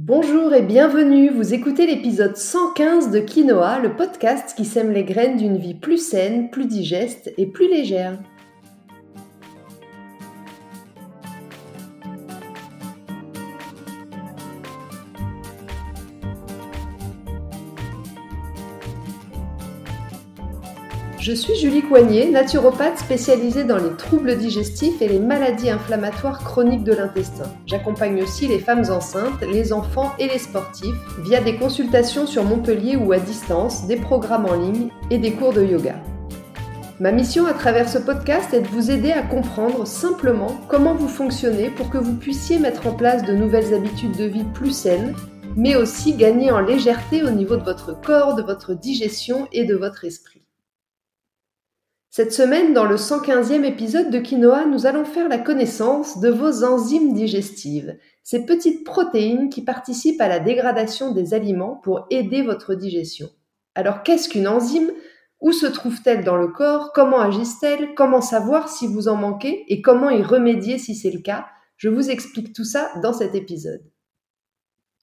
Bonjour et bienvenue, vous écoutez l'épisode 115 de Quinoa, le podcast qui sème les graines d'une vie plus saine, plus digeste et plus légère. Je suis Julie Coignet, naturopathe spécialisée dans les troubles digestifs et les maladies inflammatoires chroniques de l'intestin. J'accompagne aussi les femmes enceintes, les enfants et les sportifs via des consultations sur Montpellier ou à distance, des programmes en ligne et des cours de yoga. Ma mission à travers ce podcast est de vous aider à comprendre simplement comment vous fonctionnez pour que vous puissiez mettre en place de nouvelles habitudes de vie plus saines, mais aussi gagner en légèreté au niveau de votre corps, de votre digestion et de votre esprit. Cette semaine, dans le 115e épisode de Quinoa, nous allons faire la connaissance de vos enzymes digestives, ces petites protéines qui participent à la dégradation des aliments pour aider votre digestion. Alors qu'est-ce qu'une enzyme? Où se trouve-t-elle dans le corps? Comment agissent-elles? Comment savoir si vous en manquez? Et comment y remédier si c'est le cas? Je vous explique tout ça dans cet épisode.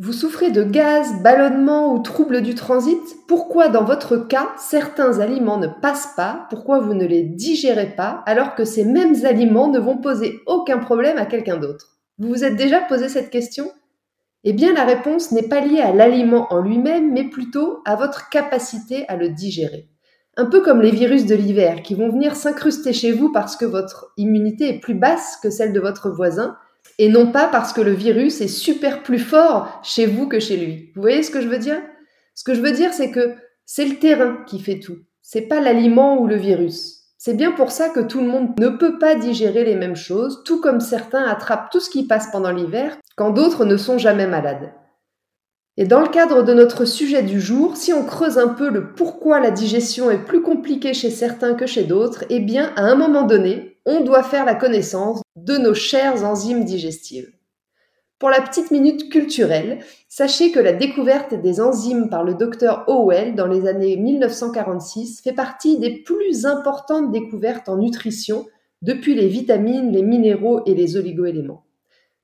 Vous souffrez de gaz, ballonnement ou troubles du transit. Pourquoi dans votre cas certains aliments ne passent pas? Pourquoi vous ne les digérez pas alors que ces mêmes aliments ne vont poser aucun problème à quelqu'un d'autre? Vous vous êtes déjà posé cette question? Eh bien la réponse n'est pas liée à l'aliment en lui-même mais plutôt à votre capacité à le digérer. Un peu comme les virus de l'hiver qui vont venir s'incruster chez vous parce que votre immunité est plus basse que celle de votre voisin et non pas parce que le virus est super plus fort chez vous que chez lui. Vous voyez ce que je veux dire? Ce que je veux dire, c'est que c'est le terrain qui fait tout. C'est pas l'aliment ou le virus. C'est bien pour ça que tout le monde ne peut pas digérer les mêmes choses, tout comme certains attrapent tout ce qui passe pendant l'hiver, quand d'autres ne sont jamais malades. Et dans le cadre de notre sujet du jour, si on creuse un peu le pourquoi la digestion est plus compliquée chez certains que chez d'autres, eh bien, à un moment donné, on doit faire la connaissance de nos chères enzymes digestives. Pour la petite minute culturelle, sachez que la découverte des enzymes par le docteur Howell dans les années 1946 fait partie des plus importantes découvertes en nutrition depuis les vitamines, les minéraux et les oligoéléments.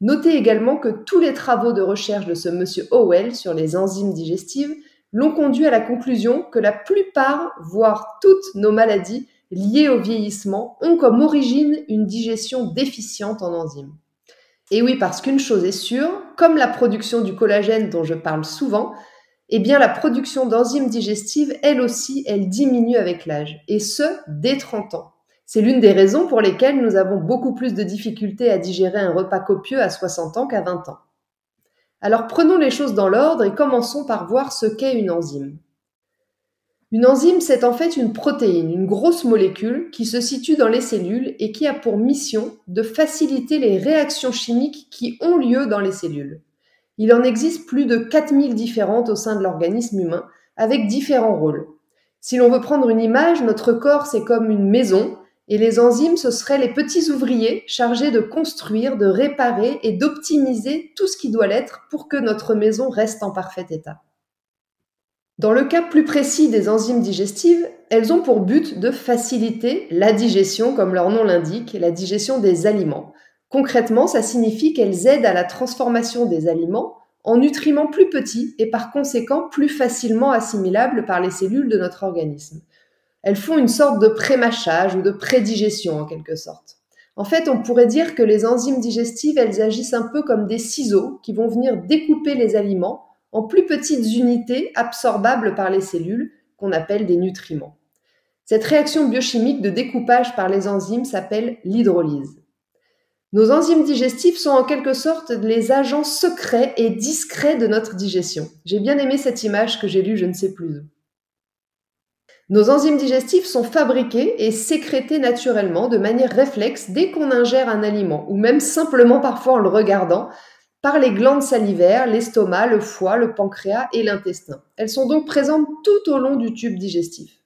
Notez également que tous les travaux de recherche de ce monsieur Howell sur les enzymes digestives l'ont conduit à la conclusion que la plupart, voire toutes nos maladies liées au vieillissement ont comme origine une digestion déficiente en enzymes. Et oui, parce qu'une chose est sûre, comme la production du collagène dont je parle souvent, eh bien la production d'enzymes digestives, elle aussi, elle diminue avec l'âge, et ce, dès 30 ans. C'est l'une des raisons pour lesquelles nous avons beaucoup plus de difficultés à digérer un repas copieux à 60 ans qu'à 20 ans. Alors prenons les choses dans l'ordre et commençons par voir ce qu'est une enzyme. Une enzyme, c'est en fait une protéine, une grosse molécule qui se situe dans les cellules et qui a pour mission de faciliter les réactions chimiques qui ont lieu dans les cellules. Il en existe plus de 4000 différentes au sein de l'organisme humain, avec différents rôles. Si l'on veut prendre une image, notre corps c'est comme une maison, et les enzymes ce seraient les petits ouvriers chargés de construire, de réparer et d'optimiser tout ce qui doit l'être pour que notre maison reste en parfait état. Dans le cas plus précis des enzymes digestives, elles ont pour but de faciliter la digestion, comme leur nom l'indique, la digestion des aliments. Concrètement, ça signifie qu'elles aident à la transformation des aliments en nutriments plus petits et par conséquent plus facilement assimilables par les cellules de notre organisme. Elles font une sorte de prémâchage ou de prédigestion en quelque sorte. En fait, on pourrait dire que les enzymes digestives, elles agissent un peu comme des ciseaux qui vont venir découper les aliments en plus petites unités absorbables par les cellules, qu'on appelle des nutriments. Cette réaction biochimique de découpage par les enzymes s'appelle l'hydrolyse. Nos enzymes digestives sont en quelque sorte les agents secrets et discrets de notre digestion. J'ai bien aimé cette image que j'ai lue je ne sais plus où. Nos enzymes digestives sont fabriquées et sécrétées naturellement de manière réflexe dès qu'on ingère un aliment, ou même simplement parfois en le regardant, par les glandes salivaires, l'estomac, le foie, le pancréas et l'intestin. Elles sont donc présentes tout au long du tube digestif.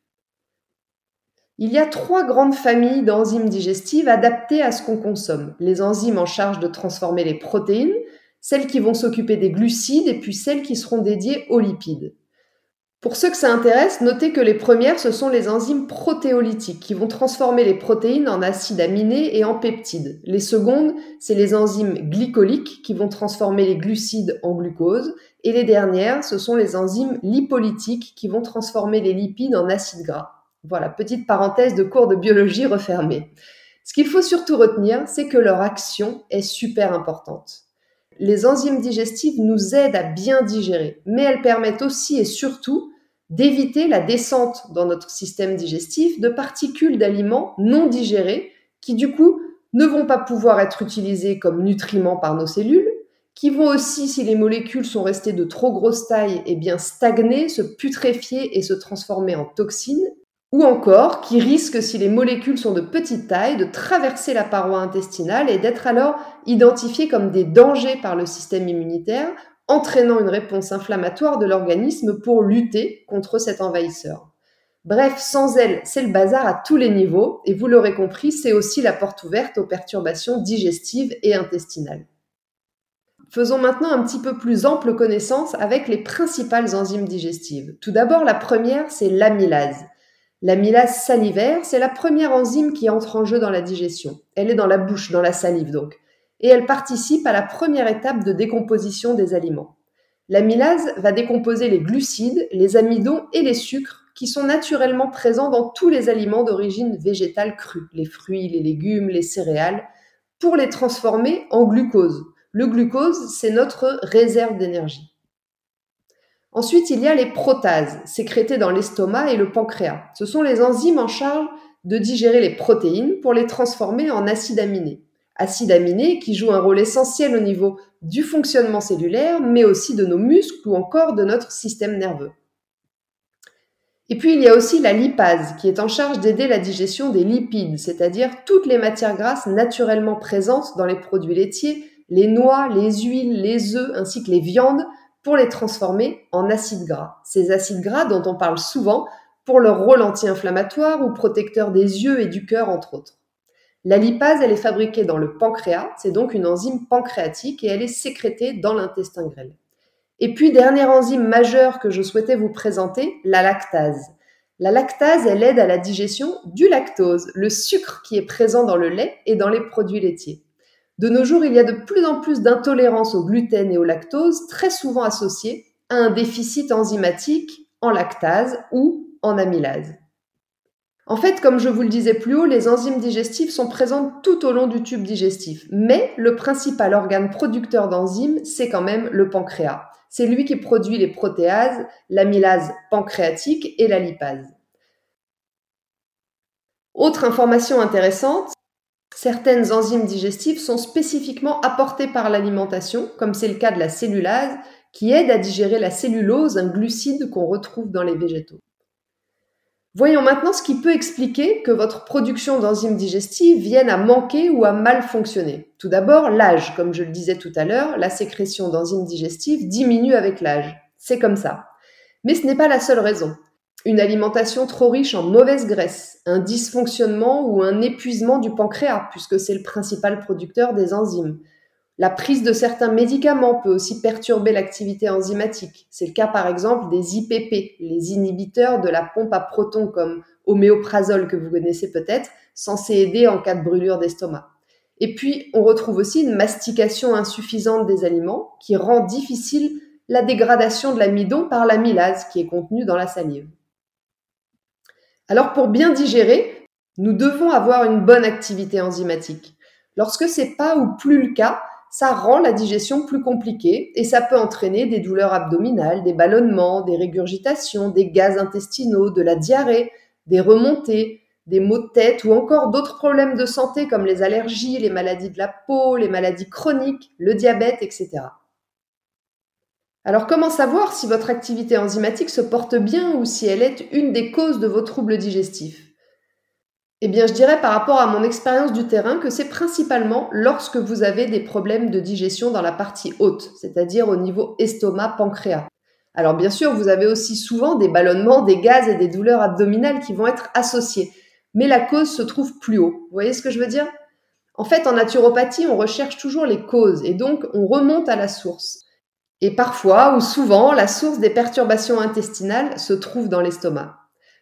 Il y a trois grandes familles d'enzymes digestives adaptées à ce qu'on consomme. Les enzymes en charge de transformer les protéines, celles qui vont s'occuper des glucides et puis celles qui seront dédiées aux lipides. Pour ceux que ça intéresse, notez que les premières, ce sont les enzymes protéolytiques qui vont transformer les protéines en acides aminés et en peptides. Les secondes, c'est les enzymes glycoliques qui vont transformer les glucides en glucose. Et les dernières, ce sont les enzymes lipolytiques qui vont transformer les lipides en acides gras. Voilà, petite parenthèse de cours de biologie refermée. Ce qu'il faut surtout retenir, c'est que leur action est super importante. Les enzymes digestives nous aident à bien digérer, mais elles permettent aussi et surtout d'éviter la descente dans notre système digestif de particules d'aliments non digérés qui du coup ne vont pas pouvoir être utilisés comme nutriments par nos cellules, qui vont aussi, si les molécules sont restées de trop grosse taille, eh bien stagner, se putréfier et se transformer en toxines, ou encore qui risquent, si les molécules sont de petite taille, de traverser la paroi intestinale et d'être alors identifiées comme des dangers par le système immunitaire, entraînant une réponse inflammatoire de l'organisme pour lutter contre cet envahisseur. Bref, sans elle, c'est le bazar à tous les niveaux, et vous l'aurez compris, c'est aussi la porte ouverte aux perturbations digestives et intestinales. Faisons maintenant un petit peu plus ample connaissance avec les principales enzymes digestives. Tout d'abord, la première, c'est l'amylase. L'amylase salivaire, c'est la première enzyme qui entre en jeu dans la digestion. Elle est dans la bouche, dans la salive donc. Et elle participe à la première étape de décomposition des aliments. L'amylase va décomposer les glucides, les amidons et les sucres qui sont naturellement présents dans tous les aliments d'origine végétale crue, les fruits, les légumes, les céréales, pour les transformer en glucose. Le glucose, c'est notre réserve d'énergie. Ensuite, il y a les protases, sécrétées dans l'estomac et le pancréas. Ce sont les enzymes en charge de digérer les protéines pour les transformer en acides aminés. Acides aminés qui jouent un rôle essentiel au niveau du fonctionnement cellulaire, mais aussi de nos muscles ou encore de notre système nerveux. Et puis il y a aussi la lipase qui est en charge d'aider la digestion des lipides, c'est-à-dire toutes les matières grasses naturellement présentes dans les produits laitiers, les noix, les huiles, les œufs ainsi que les viandes pour les transformer en acides gras. Ces acides gras dont on parle souvent pour leur rôle anti-inflammatoire ou protecteur des yeux et du cœur, entre autres. La lipase, elle est fabriquée dans le pancréas, c'est donc une enzyme pancréatique et elle est sécrétée dans l'intestin grêle. Et puis, dernière enzyme majeure que je souhaitais vous présenter, la lactase. La lactase, elle aide à la digestion du lactose, le sucre qui est présent dans le lait et dans les produits laitiers. De nos jours, il y a de plus en plus d'intolérance au gluten et au lactose, très souvent associée à un déficit enzymatique en lactase ou en amylase. En fait, comme je vous le disais plus haut, les enzymes digestives sont présentes tout au long du tube digestif, mais le principal organe producteur d'enzymes, c'est quand même le pancréas. C'est lui qui produit les protéases, l'amylase pancréatique et la lipase. Autre information intéressante, Certaines enzymes digestives sont spécifiquement apportées par l'alimentation, comme c'est le cas de la cellulase, qui aide à digérer la cellulose, un glucide qu'on retrouve dans les végétaux. Voyons maintenant ce qui peut expliquer que votre production d'enzymes digestives vienne à manquer ou à mal fonctionner. Tout d'abord, l'âge. Comme je le disais tout à l'heure, la sécrétion d'enzymes digestives diminue avec l'âge. C'est comme ça. Mais ce n'est pas la seule raison une alimentation trop riche en mauvaise graisse, un dysfonctionnement ou un épuisement du pancréas, puisque c'est le principal producteur des enzymes. La prise de certains médicaments peut aussi perturber l'activité enzymatique. C'est le cas par exemple des IPP, les inhibiteurs de la pompe à protons comme homéoprazole que vous connaissez peut-être, censés aider en cas de brûlure d'estomac. Et puis, on retrouve aussi une mastication insuffisante des aliments qui rend difficile la dégradation de l'amidon par l'amylase qui est contenue dans la salive. Alors pour bien digérer, nous devons avoir une bonne activité enzymatique. Lorsque c'est pas ou plus le cas, ça rend la digestion plus compliquée et ça peut entraîner des douleurs abdominales, des ballonnements, des régurgitations, des gaz intestinaux, de la diarrhée, des remontées, des maux de tête ou encore d'autres problèmes de santé comme les allergies, les maladies de la peau, les maladies chroniques, le diabète, etc. Alors comment savoir si votre activité enzymatique se porte bien ou si elle est une des causes de vos troubles digestifs? Eh bien je dirais par rapport à mon expérience du terrain que c'est principalement lorsque vous avez des problèmes de digestion dans la partie haute, c'est-à-dire au niveau estomac-pancréas. Alors bien sûr, vous avez aussi souvent des ballonnements, des gaz et des douleurs abdominales qui vont être associés, mais la cause se trouve plus haut. Vous voyez ce que je veux dire? En fait, en naturopathie, on recherche toujours les causes et donc on remonte à la source. Et parfois ou souvent, la source des perturbations intestinales se trouve dans l'estomac.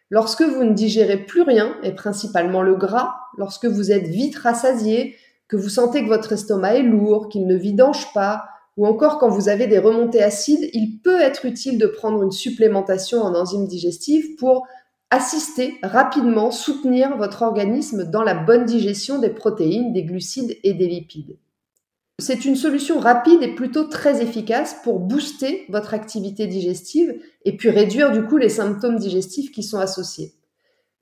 Lorsque vous ne digérez plus rien, et principalement le gras, lorsque vous êtes vite rassasié, que vous sentez que votre estomac est lourd, qu'il ne vidange pas, ou encore quand vous avez des remontées acides, il peut être utile de prendre une supplémentation en enzymes digestives pour assister rapidement, soutenir votre organisme dans la bonne digestion des protéines, des glucides et des lipides. C'est une solution rapide et plutôt très efficace pour booster votre activité digestive et puis réduire du coup les symptômes digestifs qui sont associés.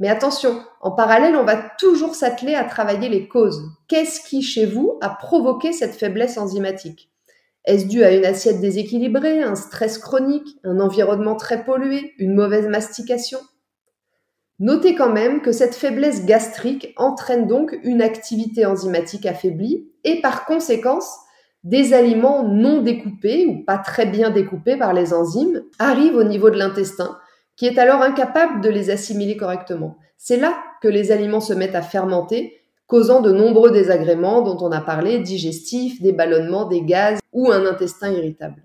Mais attention, en parallèle, on va toujours s'atteler à travailler les causes. Qu'est-ce qui, chez vous, a provoqué cette faiblesse enzymatique? Est-ce dû à une assiette déséquilibrée, un stress chronique, un environnement très pollué, une mauvaise mastication? Notez quand même que cette faiblesse gastrique entraîne donc une activité enzymatique affaiblie et par conséquence, des aliments non découpés ou pas très bien découpés par les enzymes arrivent au niveau de l'intestin qui est alors incapable de les assimiler correctement. C'est là que les aliments se mettent à fermenter, causant de nombreux désagréments dont on a parlé, digestifs, des ballonnements, des gaz ou un intestin irritable.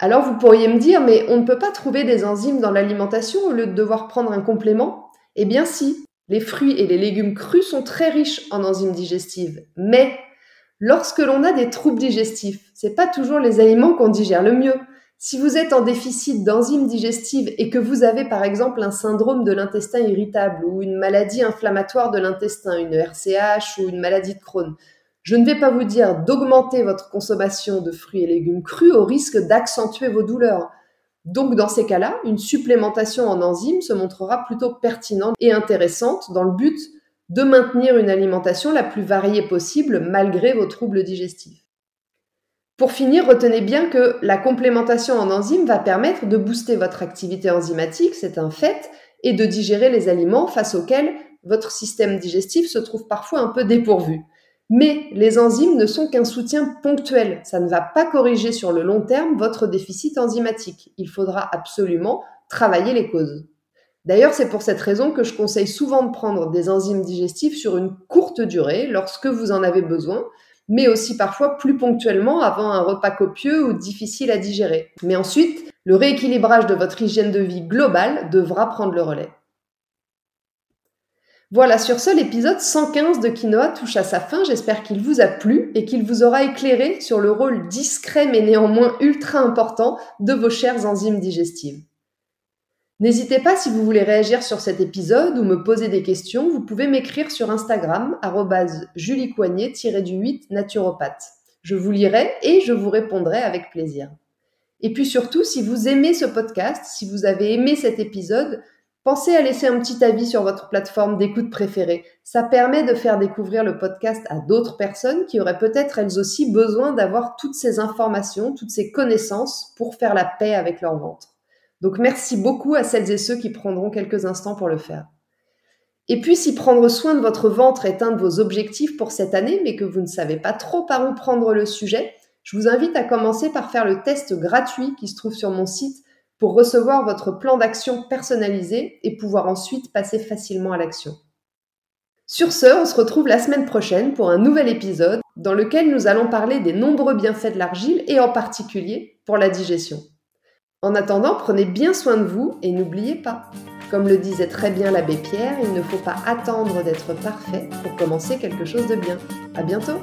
Alors vous pourriez me dire, mais on ne peut pas trouver des enzymes dans l'alimentation au lieu de devoir prendre un complément? Eh bien si, les fruits et les légumes crus sont très riches en enzymes digestives, mais lorsque l'on a des troubles digestifs, c'est pas toujours les aliments qu'on digère le mieux. Si vous êtes en déficit d'enzymes digestives et que vous avez par exemple un syndrome de l'intestin irritable ou une maladie inflammatoire de l'intestin, une RCH ou une maladie de Crohn, je ne vais pas vous dire d'augmenter votre consommation de fruits et légumes crus au risque d'accentuer vos douleurs. Donc dans ces cas-là, une supplémentation en enzymes se montrera plutôt pertinente et intéressante dans le but de maintenir une alimentation la plus variée possible malgré vos troubles digestifs. Pour finir, retenez bien que la complémentation en enzymes va permettre de booster votre activité enzymatique, c'est un fait, et de digérer les aliments face auxquels votre système digestif se trouve parfois un peu dépourvu. Mais les enzymes ne sont qu'un soutien ponctuel. Ça ne va pas corriger sur le long terme votre déficit enzymatique. Il faudra absolument travailler les causes. D'ailleurs, c'est pour cette raison que je conseille souvent de prendre des enzymes digestifs sur une courte durée lorsque vous en avez besoin, mais aussi parfois plus ponctuellement avant un repas copieux ou difficile à digérer. Mais ensuite, le rééquilibrage de votre hygiène de vie globale devra prendre le relais. Voilà, sur ce, l'épisode 115 de Quinoa touche à sa fin. J'espère qu'il vous a plu et qu'il vous aura éclairé sur le rôle discret mais néanmoins ultra important de vos chères enzymes digestives. N'hésitez pas si vous voulez réagir sur cet épisode ou me poser des questions, vous pouvez m'écrire sur Instagram juliecoignet-du8 naturopathe. Je vous lirai et je vous répondrai avec plaisir. Et puis surtout, si vous aimez ce podcast, si vous avez aimé cet épisode, Pensez à laisser un petit avis sur votre plateforme d'écoute préférée. Ça permet de faire découvrir le podcast à d'autres personnes qui auraient peut-être elles aussi besoin d'avoir toutes ces informations, toutes ces connaissances pour faire la paix avec leur ventre. Donc merci beaucoup à celles et ceux qui prendront quelques instants pour le faire. Et puis si prendre soin de votre ventre est un de vos objectifs pour cette année, mais que vous ne savez pas trop par où prendre le sujet, je vous invite à commencer par faire le test gratuit qui se trouve sur mon site pour recevoir votre plan d'action personnalisé et pouvoir ensuite passer facilement à l'action. Sur ce, on se retrouve la semaine prochaine pour un nouvel épisode dans lequel nous allons parler des nombreux bienfaits de l'argile et en particulier pour la digestion. En attendant, prenez bien soin de vous et n'oubliez pas, comme le disait très bien l'abbé Pierre, il ne faut pas attendre d'être parfait pour commencer quelque chose de bien. À bientôt!